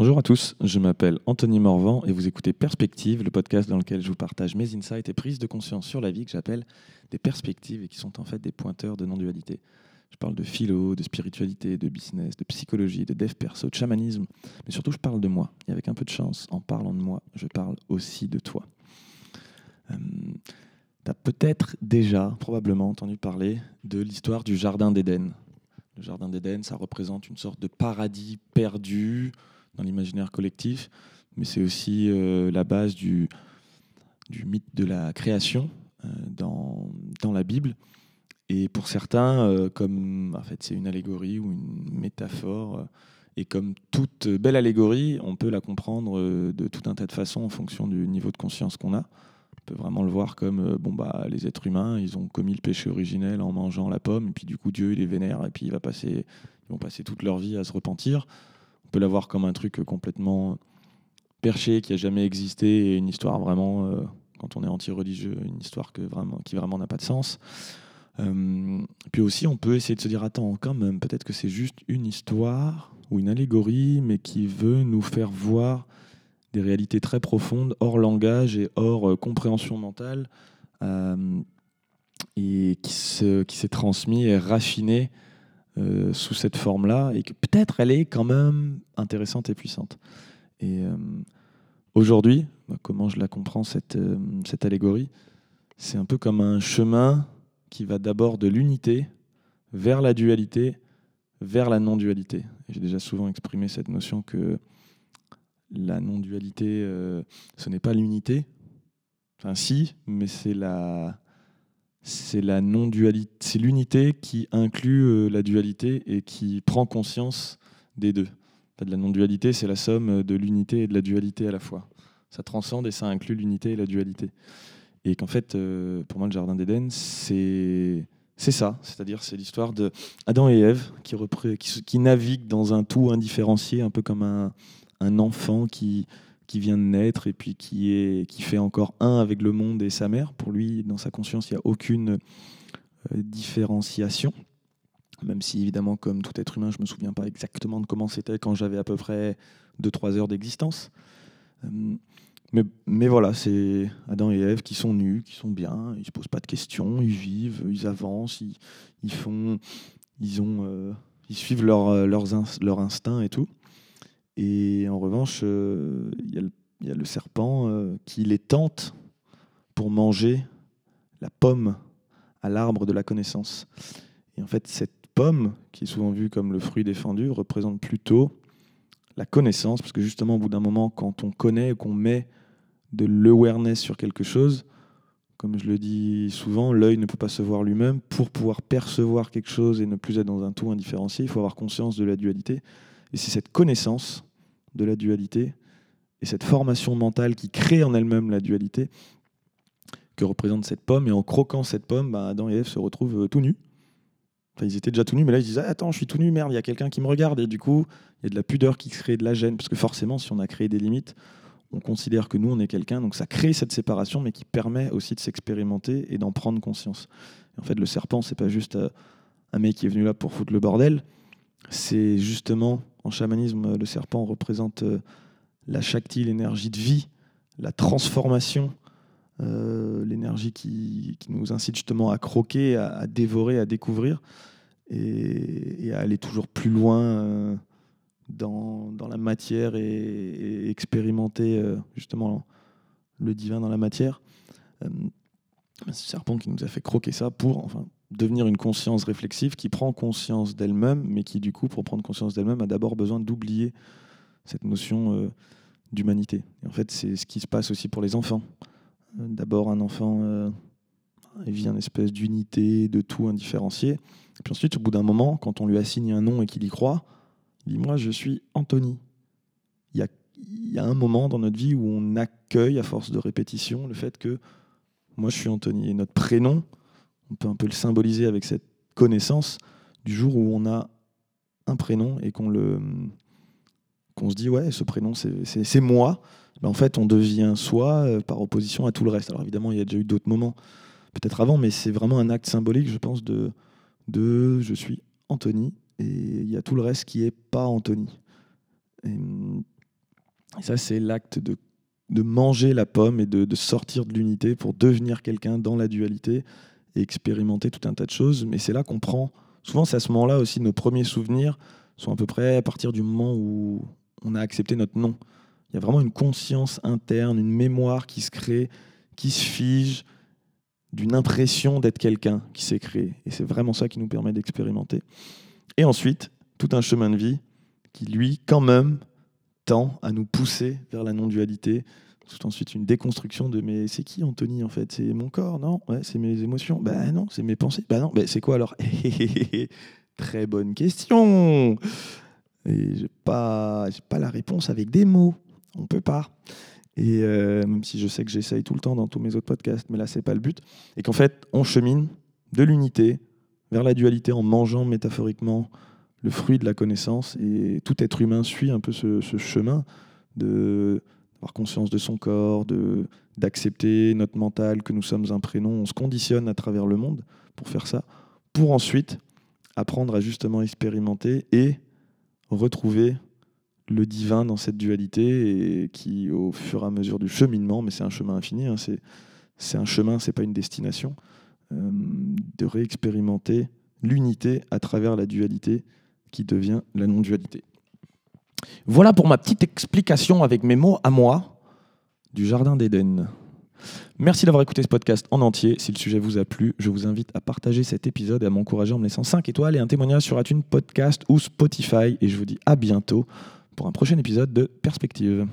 Bonjour à tous, je m'appelle Anthony Morvan et vous écoutez Perspective, le podcast dans lequel je vous partage mes insights et prises de conscience sur la vie que j'appelle des perspectives et qui sont en fait des pointeurs de non-dualité. Je parle de philo, de spiritualité, de business, de psychologie, de dev perso, de chamanisme, mais surtout je parle de moi. Et avec un peu de chance, en parlant de moi, je parle aussi de toi. Euh, tu as peut-être déjà, probablement, entendu parler de l'histoire du Jardin d'Éden. Le Jardin d'Éden, ça représente une sorte de paradis perdu dans l'imaginaire collectif, mais c'est aussi euh, la base du, mythe de la création euh, dans, la Bible. Et pour certains, euh, comme en fait, c'est une allégorie ou une métaphore, et comme toute belle allégorie, on peut la comprendre de tout un tas de façons en fonction du niveau de conscience qu'on a. On peut vraiment le voir comme bon bah les êtres humains, ils ont commis le péché originel en mangeant la pomme, et puis du coup Dieu les vénère, et puis ils vont passer toute leur vie à se repentir. Peut la voir comme un truc complètement perché qui a jamais existé et une histoire vraiment, euh, quand on est anti-religieux, une histoire que vraiment, qui vraiment n'a pas de sens. Euh, puis aussi, on peut essayer de se dire attends, quand même, peut-être que c'est juste une histoire ou une allégorie, mais qui veut nous faire voir des réalités très profondes, hors langage et hors euh, compréhension mentale, et qui, se, qui s'est transmis et raffiné euh, sous cette forme-là et que peut-être elle est quand même intéressante et puissante. Et euh, aujourd'hui, bah, comment je la comprends, cette, euh, cette allégorie C'est un peu comme un chemin qui va d'abord de l'unité vers la dualité, vers la non-dualité. J'ai déjà souvent exprimé cette notion que la non-dualité, ce n'est pas l'unité. Enfin, si, mais c'est la, c'est la non-dualité, c'est l'unité qui inclut euh, la dualité et qui prend conscience des deux. la non-dualité, c'est la somme de l'unité et de la dualité à la fois. Ça transcende et ça inclut l'unité et la dualité. Et qu'en fait, euh, pour moi, le Jardin d'Éden, c'est c'est ça, c'est-à-dire c'est l'histoire de Adam et Ève qui, naviguent dans un tout indifférencié, un peu comme un, un enfant qui, qui vient de naître et puis qui, est, qui fait encore un avec le monde et sa mère. Pour lui, dans sa conscience, il n'y a aucune euh, différenciation. Même si, évidemment, comme tout être humain, je ne me souviens pas exactement de comment c'était quand j'avais à peu près 2-3 heures d'existence. Euh, mais, mais, voilà, c'est Adam et Ève qui sont nus, qui sont bien, ils ne se posent pas de questions, ils vivent, ils avancent, ils, ils font, ils, ont, euh, ils suivent leur, leurs leur instinct et tout. Et en revanche, euh, il y, a le serpent euh, qui les tente pour manger la pomme à l'arbre de la connaissance. Et en fait, cette pomme, qui est souvent vue comme le fruit défendu, représente plutôt la connaissance, parce que justement, au bout d'un moment, quand on connaît, qu'on met de l'awareness sur quelque chose, comme je le dis souvent, l'œil ne peut pas se voir lui-même. Pour pouvoir percevoir quelque chose et ne plus être dans un tout indifférencié, il faut avoir conscience de la dualité. Et c'est cette connaissance de la dualité et cette formation mentale qui crée en elle-même la dualité que représente cette pomme. Et en croquant cette pomme, bah, Adam et Ève se retrouvent euh, tout nus. Enfin, ils étaient déjà tout nus, mais là ils disaient Attends, je suis tout nu, merde, il y a quelqu'un qui me regarde. Et du coup, il y a de la pudeur qui crée de la gêne. Parce que forcément, si on a créé des limites, on considère que nous, on est quelqu'un. Donc ça crée cette séparation, mais qui permet aussi de s'expérimenter et d'en prendre conscience. en fait, le serpent, c'est pas juste euh, un mec qui est venu là pour foutre le bordel. C'est justement en chamanisme, le serpent représente euh, la Shakti, l'énergie de vie, la transformation, euh, l'énergie qui, nous incite justement à croquer, à, dévorer, à découvrir et, à aller toujours plus loin euh, dans, la matière et, expérimenter justement le divin dans la matière. C'est ce serpent qui nous a fait croquer ça pour, enfin, devenir une conscience réflexive qui prend conscience d'elle-même, mais qui du coup, pour prendre conscience d'elle-même, a d'abord besoin d'oublier cette notion euh, d'humanité. En fait, c'est ce qui se passe aussi pour les enfants. Euh, d'abord, un enfant euh, vit une espèce d'unité, de tout indifférencié. Et puis ensuite, au bout d'un moment, quand on lui assigne un nom et qu'il y croit, il dit Moi, je suis Anthony. Il y, a, il y a un moment dans notre vie où on accueille, à force de répétition, le fait que moi, je suis Anthony. Et notre prénom, on peut un peu le symboliser avec cette connaissance du jour où on a un prénom et qu'on le qu'on se dit ouais ce prénom c'est moi. Ben, en fait on devient soi euh, par opposition à tout le reste. Alors évidemment il y a déjà eu d'autres moments peut-être avant mais c'est vraiment un acte symbolique je pense de je suis Anthony et il y a tout le reste qui est pas Anthony. Et ça, c'est l'acte de, de manger la pomme et de sortir de l'unité pour devenir quelqu'un dans la dualité et expérimenter tout un tas de choses. Mais c'est là qu'on prend, souvent c'est à ce moment-là aussi, nos premiers souvenirs sont à peu près à partir du moment où on a accepté notre nom. Il y a vraiment une conscience interne, une mémoire qui se crée, qui se fige, d'une impression d'être quelqu'un qui s'est créé. Et c'est vraiment ça qui nous permet d'expérimenter. Et ensuite, tout un chemin de vie qui, lui, quand même, tend à nous pousser vers la non-dualité. Tout ensuite, une déconstruction de mais c'est qui Anthony en fait? C'est mon corps Non? Ouais, C'est mes émotions Ben non, c'est mes pensées Ben non, ben c'est quoi alors? Très bonne question Et j'ai pas, pas la réponse avec des mots. On peut pas. Et euh, même si je sais que j'essaye tout le temps dans tous mes autres podcasts, mais là, c'est pas le but. Et qu'en fait, on chemine de l'unité vers la dualité en mangeant métaphoriquement le fruit de la connaissance. Et tout être humain suit un peu ce, chemin de d'avoir conscience de son corps, d'accepter notre mental, que nous sommes un prénom. On se conditionne à travers le monde pour faire ça, pour ensuite apprendre à justement expérimenter et retrouver le divin dans cette dualité et qui, au fur et à mesure du cheminement, mais c'est un chemin infini, hein, c'est un chemin, c'est pas une destination, euh, de réexpérimenter l'unité à travers la dualité qui devient la non-dualité. Voilà pour ma petite explication avec mes mots à moi du Jardin d'Éden. Merci d'avoir écouté ce podcast en entier. Si le sujet vous a plu, je vous invite à partager cet épisode et à m'encourager en me laissant 5 étoiles et un témoignage sur iTunes Podcast ou Spotify. Et je vous dis à bientôt pour un prochain épisode de Perspective.